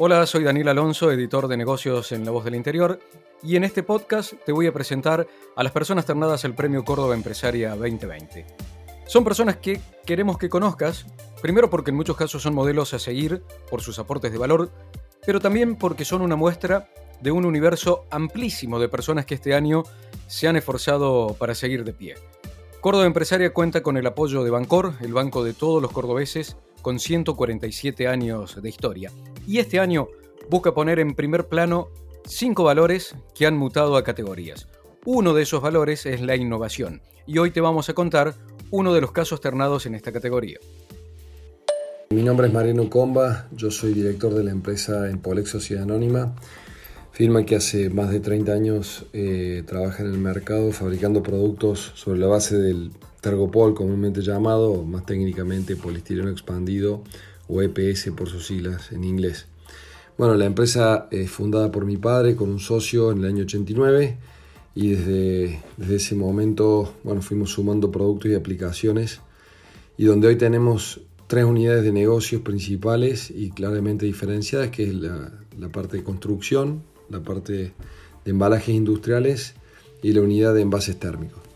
Hola, soy Daniel Alonso, editor de negocios en La Voz del Interior, y en este podcast te voy a presentar a las personas ternadas al Premio Córdoba Empresaria 2020. Son personas que queremos que conozcas, primero porque en muchos casos son modelos a seguir por sus aportes de valor, pero también porque son una muestra de un universo amplísimo de personas que este año se han esforzado para seguir de pie. Córdoba Empresaria cuenta con el apoyo de Bancor, el banco de todos los cordobeses, con 147 años de historia. Y este año busca poner en primer plano cinco valores que han mutado a categorías. Uno de esos valores es la innovación, y hoy te vamos a contar uno de los casos ternados en esta categoría. Mi nombre es Mariano Comba, yo soy director de la empresa Empolex Sociedad Anónima firma que hace más de 30 años eh, trabaja en el mercado fabricando productos sobre la base del Tergopol, comúnmente llamado, más técnicamente polistireno expandido o EPS por sus siglas en inglés. Bueno, la empresa es fundada por mi padre con un socio en el año 89 y desde, desde ese momento bueno, fuimos sumando productos y aplicaciones y donde hoy tenemos tres unidades de negocios principales y claramente diferenciadas, que es la, la parte de construcción, la parte de embalajes industriales y la unidad de envases térmicos.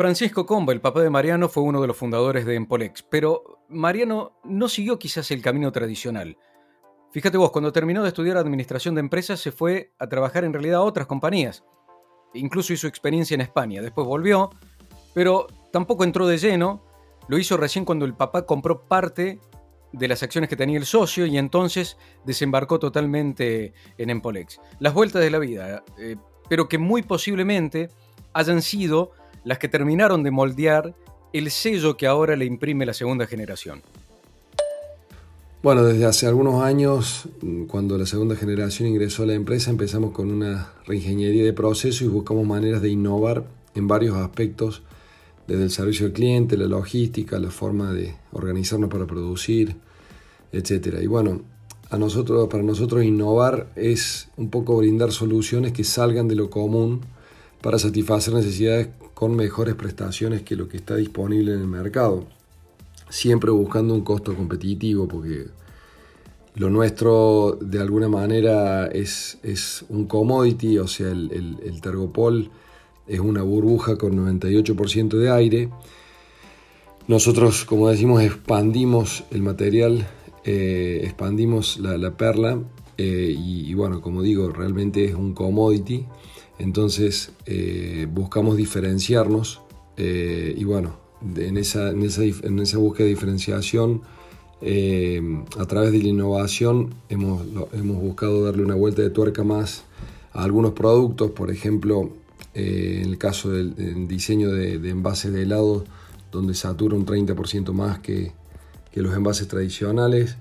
Francisco Comba, el papá de Mariano, fue uno de los fundadores de Empolex, pero Mariano no siguió quizás el camino tradicional. Fíjate vos, cuando terminó de estudiar administración de empresas se fue a trabajar en realidad a otras compañías. Incluso hizo experiencia en España, después volvió, pero tampoco entró de lleno, lo hizo recién cuando el papá compró parte de las acciones que tenía el socio y entonces desembarcó totalmente en Empolex. Las vueltas de la vida, eh, pero que muy posiblemente hayan sido las que terminaron de moldear el sello que ahora le imprime la segunda generación. Bueno, desde hace algunos años, cuando la segunda generación ingresó a la empresa, empezamos con una reingeniería de procesos y buscamos maneras de innovar en varios aspectos desde el servicio al cliente, la logística, la forma de organizarnos para producir, etc. Y bueno, para nosotros innovar es un poco brindar soluciones que salgan de lo común para satisfacer necesidades con mejores prestaciones que lo que está disponible en el mercado. Siempre buscando un costo competitivo porque lo nuestro de alguna manera es, es un commodity, o sea, el, el, el Tergopol es una burbuja con 98% de aire. Nosotros, como decimos, expandimos el material, eh, expandimos la, perla eh, y, bueno, como digo, realmente es un commodity. Entonces eh, buscamos diferenciarnos y bueno, en esa, en esa, en esa búsqueda de diferenciación, a través de la innovación hemos, hemos buscado darle una vuelta de tuerca más a algunos productos, por ejemplo, eh, en el caso del, diseño de, envases de helado, donde satura un 30% más que, los envases tradicionales.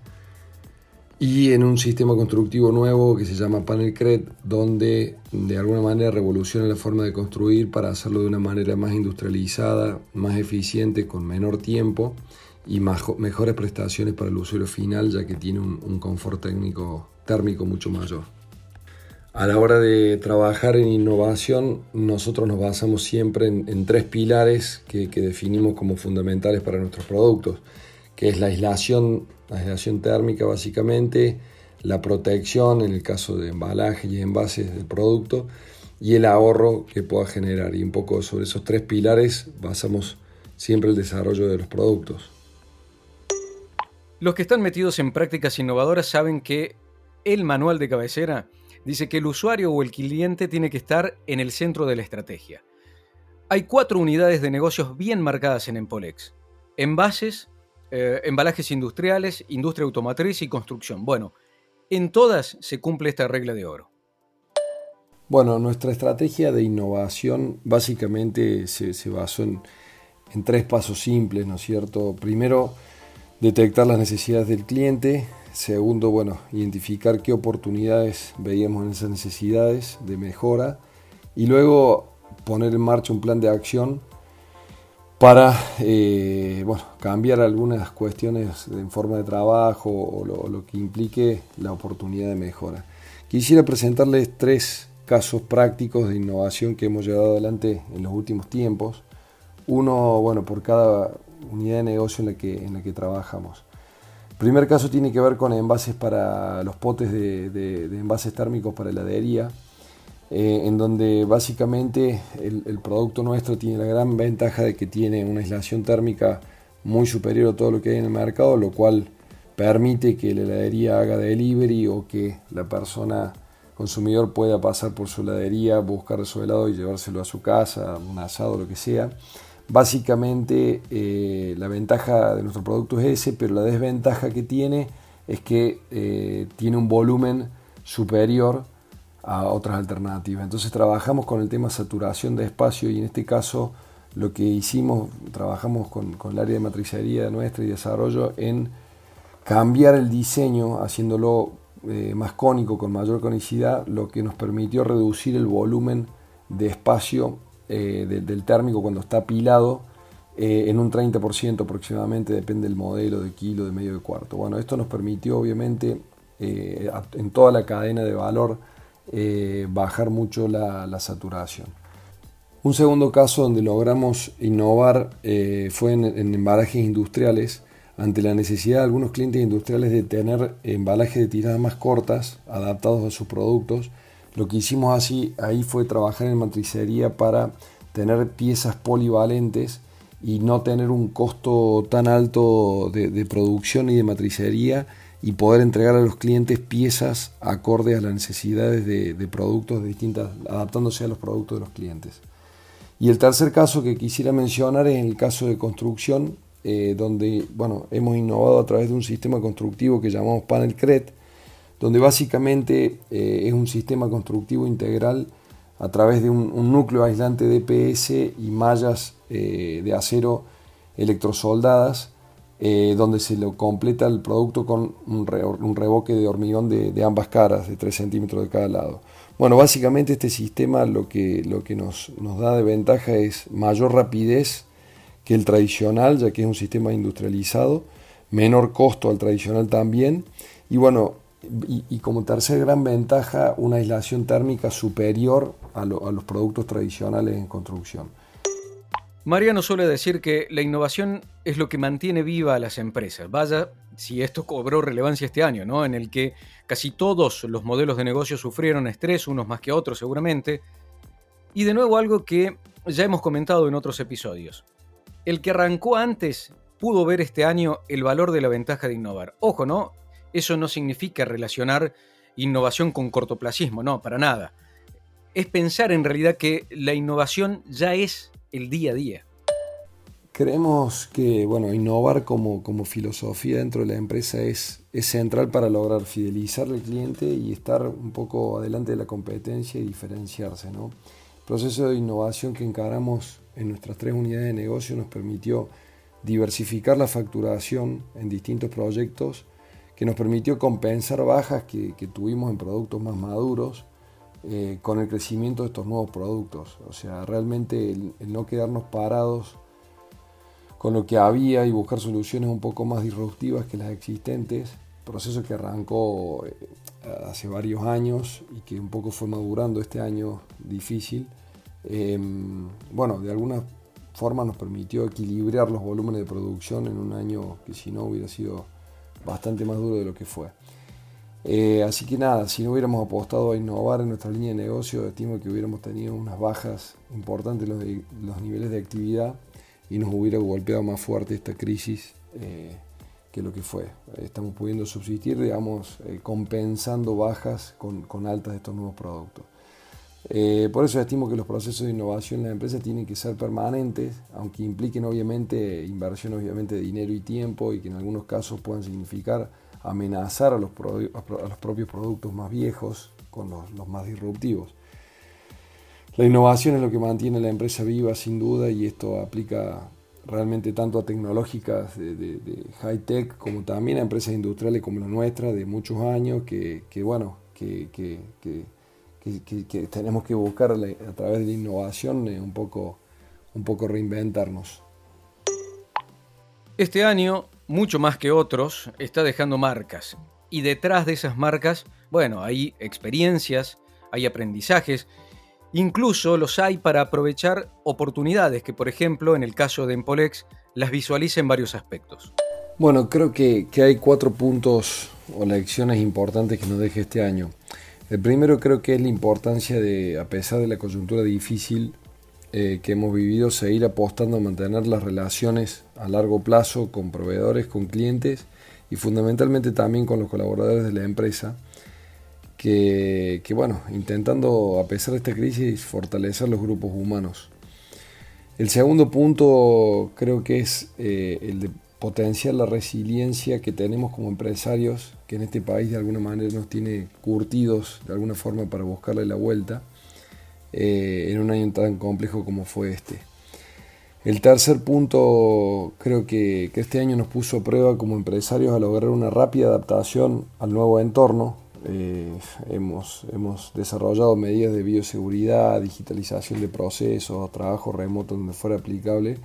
Y en un sistema constructivo nuevo que se llama Panel CRED, donde de alguna manera revoluciona la forma de construir para hacerlo de una manera más industrializada, más eficiente, con menor tiempo y mejores prestaciones para el usuario final, ya que tiene un, confort técnico térmico mucho mayor. A la hora de trabajar en innovación, nosotros nos basamos siempre en, tres pilares que, definimos como fundamentales para nuestros productos, que es la aislación, la aislación térmica básicamente, la protección en el caso de embalaje y envases del producto y el ahorro que pueda generar. Y un poco sobre esos tres pilares basamos siempre el desarrollo de los productos. Los que están metidos en prácticas innovadoras saben que el manual de cabecera dice que el usuario o el cliente tiene que estar en el centro de la estrategia. Hay cuatro unidades de negocios bien marcadas en Empolex. Envases, eh, embalajes industriales, industria automotriz y construcción. Bueno, en todas se cumple esta regla de oro. Bueno, nuestra estrategia de innovación básicamente se, basó en, en, tres pasos simples, ¿no es cierto? Primero, detectar las necesidades del cliente. Segundo, bueno, identificar qué oportunidades veíamos en esas necesidades de mejora. Y luego poner en marcha un plan de acción para eh, bueno, cambiar algunas cuestiones en forma de trabajo o lo, que implique la oportunidad de mejora. Quisiera presentarles tres casos prácticos de innovación que hemos llevado adelante en los últimos tiempos. Uno, bueno, por cada unidad de negocio en la que, en la que trabajamos. El primer caso tiene que ver con envases para los potes de, de envases térmicos para heladería eh, en donde básicamente el, producto nuestro tiene la gran ventaja de que tiene una aislación térmica muy superior a todo lo que hay en el mercado, lo cual permite que la heladería haga delivery o que la persona consumidor pueda pasar por su heladería, buscar su helado y llevárselo a su casa, un asado, lo que sea. Básicamente eh, la ventaja de nuestro producto es ese, pero la desventaja que tiene es que eh, tiene un volumen superior a otras alternativas. Entonces trabajamos con el tema saturación de espacio y en este caso lo que hicimos, trabajamos con, el área de matricería nuestra y desarrollo en cambiar el diseño haciéndolo eh, más cónico, con mayor conicidad, lo que nos permitió reducir el volumen de espacio eh, del térmico cuando está apilado eh, en un 30% aproximadamente, depende del modelo, de kilo, de medio de cuarto. Bueno, esto nos permitió obviamente en toda la cadena de valor eh, bajar mucho la, saturación. Un segundo caso donde logramos innovar eh, fue en, embalajes industriales, ante la necesidad de algunos clientes industriales de tener embalajes de tiradas más cortas, adaptados a sus productos. Lo que hicimos así ahí fue trabajar en matricería para tener piezas polivalentes y no tener un costo tan alto de, de producción y de matricería y poder entregar a los clientes piezas acorde a las necesidades de, productos de distintas, adaptándose a los productos de los clientes. Y el tercer caso que quisiera mencionar es el caso de construcción, eh, donde bueno, hemos innovado a través de un sistema constructivo que llamamos Panel CRET, donde básicamente eh, es un sistema constructivo integral a través de un, núcleo aislante DPS y mallas eh, de acero electrosoldadas eh, donde se lo completa el producto con un, reboque de hormigón de, ambas caras, de 3 centímetros de cada lado. Bueno, básicamente este sistema lo que, lo que nos, nos da de ventaja es mayor rapidez que el tradicional, ya que es un sistema industrializado, menor costo al tradicional también, y bueno, y, como tercer gran ventaja, una aislación térmica superior a los productos tradicionales en construcción. Mariano suele decir que la innovación es lo que mantiene viva a las empresas. Vaya si esto cobró relevancia este año, ¿no? En el que casi todos los modelos de negocio sufrieron estrés, unos más que otros seguramente. Y de nuevo algo que ya hemos comentado en otros episodios. El que arrancó antes pudo ver este año el valor de la ventaja de innovar. Ojo, ¿no? Eso no significa relacionar innovación con cortoplacismo, no, para nada. Es pensar en realidad que la innovación ya es el día a día. Creemos que bueno, innovar como, como filosofía dentro de la empresa es, central para lograr fidelizar al cliente y estar un poco adelante de la competencia y diferenciarse. ¿no? El proceso de innovación que encaramos en nuestras tres unidades de negocio nos permitió diversificar la facturación en distintos proyectos, que nos permitió compensar bajas que, que tuvimos en productos más maduros eh, con el crecimiento de estos nuevos productos. O sea, realmente el, no quedarnos parados con lo que había y buscar soluciones un poco más disruptivas que las existentes, proceso que arrancó eh, hace varios años y que un poco fue madurando este año difícil, em, bueno, de alguna forma nos permitió equilibrar los volúmenes de producción en un año que si no hubiera sido bastante más duro de lo que fue. Eh, así que nada, si no hubiéramos apostado a innovar en nuestra línea de negocio, estimo que hubiéramos tenido unas bajas importantes los, los niveles de actividad y nos hubiera golpeado más fuerte esta crisis eh, que lo que fue. Estamos pudiendo subsistir, digamos, eh, compensando bajas con, con, altas de estos nuevos productos. por eso estimo que los procesos de innovación en las empresas tienen que ser permanentes, aunque impliquen obviamente inversión obviamente de dinero y tiempo y que en algunos casos puedan significar amenazar a los, los propios productos más viejos con los, más disruptivos. La innovación es lo que mantiene la empresa viva sin duda y esto aplica realmente tanto a tecnológicas de, high tech como también a empresas industriales como la nuestra de muchos años que, bueno, que, tenemos que buscar a través de la innovación eh, un, poco, un poco reinventarnos. Este año, mucho más que otros, está dejando marcas. Y detrás de esas marcas, bueno, hay experiencias, hay aprendizajes Incluso los hay para aprovechar oportunidades que, por ejemplo, en el caso de Empolex, las visualiza en varios aspectos. Bueno, creo que, hay cuatro puntos o lecciones importantes que nos deja este año. El primero creo que es la importancia de, a pesar de la coyuntura difícil eh, que hemos vivido, seguir apostando a mantener las relaciones a largo plazo con proveedores, con clientes y fundamentalmente también con los colaboradores de la empresa que, bueno, intentando a pesar de esta crisis fortalecer los grupos humanos. El segundo punto creo que es eh, el de potenciar la resiliencia que tenemos como empresarios, que en este país de alguna manera nos tiene curtidos de alguna forma para buscarle la vuelta eh, en un año tan complejo como fue este. El tercer punto creo que, este año nos puso a prueba como empresarios a lograr una rápida adaptación al nuevo entorno, eh, hemos, desarrollado medidas de bioseguridad, digitalización de procesos, trabajo remoto donde fuera aplicable,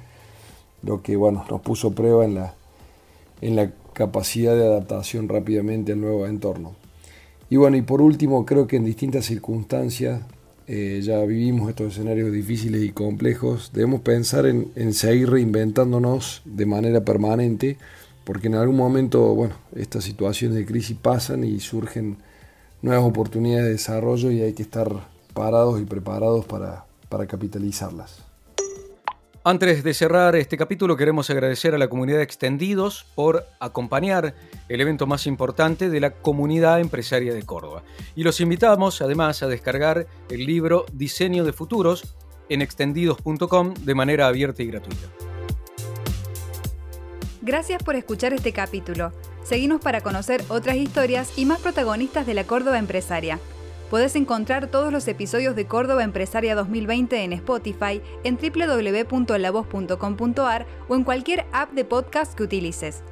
lo que bueno, nos puso prueba en la, en la capacidad de adaptación rápidamente al nuevo entorno. Y bueno, y por último, creo que en distintas circunstancias, eh, ya vivimos estos escenarios difíciles y complejos, debemos pensar en, en seguir reinventándonos de manera permanente porque en algún momento, bueno, estas situaciones de crisis pasan y surgen nuevas oportunidades de desarrollo y hay que estar parados y preparados para, para capitalizarlas. Antes de cerrar este capítulo queremos agradecer a la comunidad Extendidos por acompañar el evento más importante de la comunidad empresaria de Córdoba. Y los invitamos además a descargar el libro Diseño de Futuros en extendidos.com de manera abierta y gratuita. Gracias por escuchar este capítulo. Seguimos para conocer otras historias y más protagonistas de la Córdoba Empresaria. Puedes encontrar todos los episodios de Córdoba Empresaria 2020 en Spotify, en www.lavoz.com.ar o en cualquier app de podcast que utilices.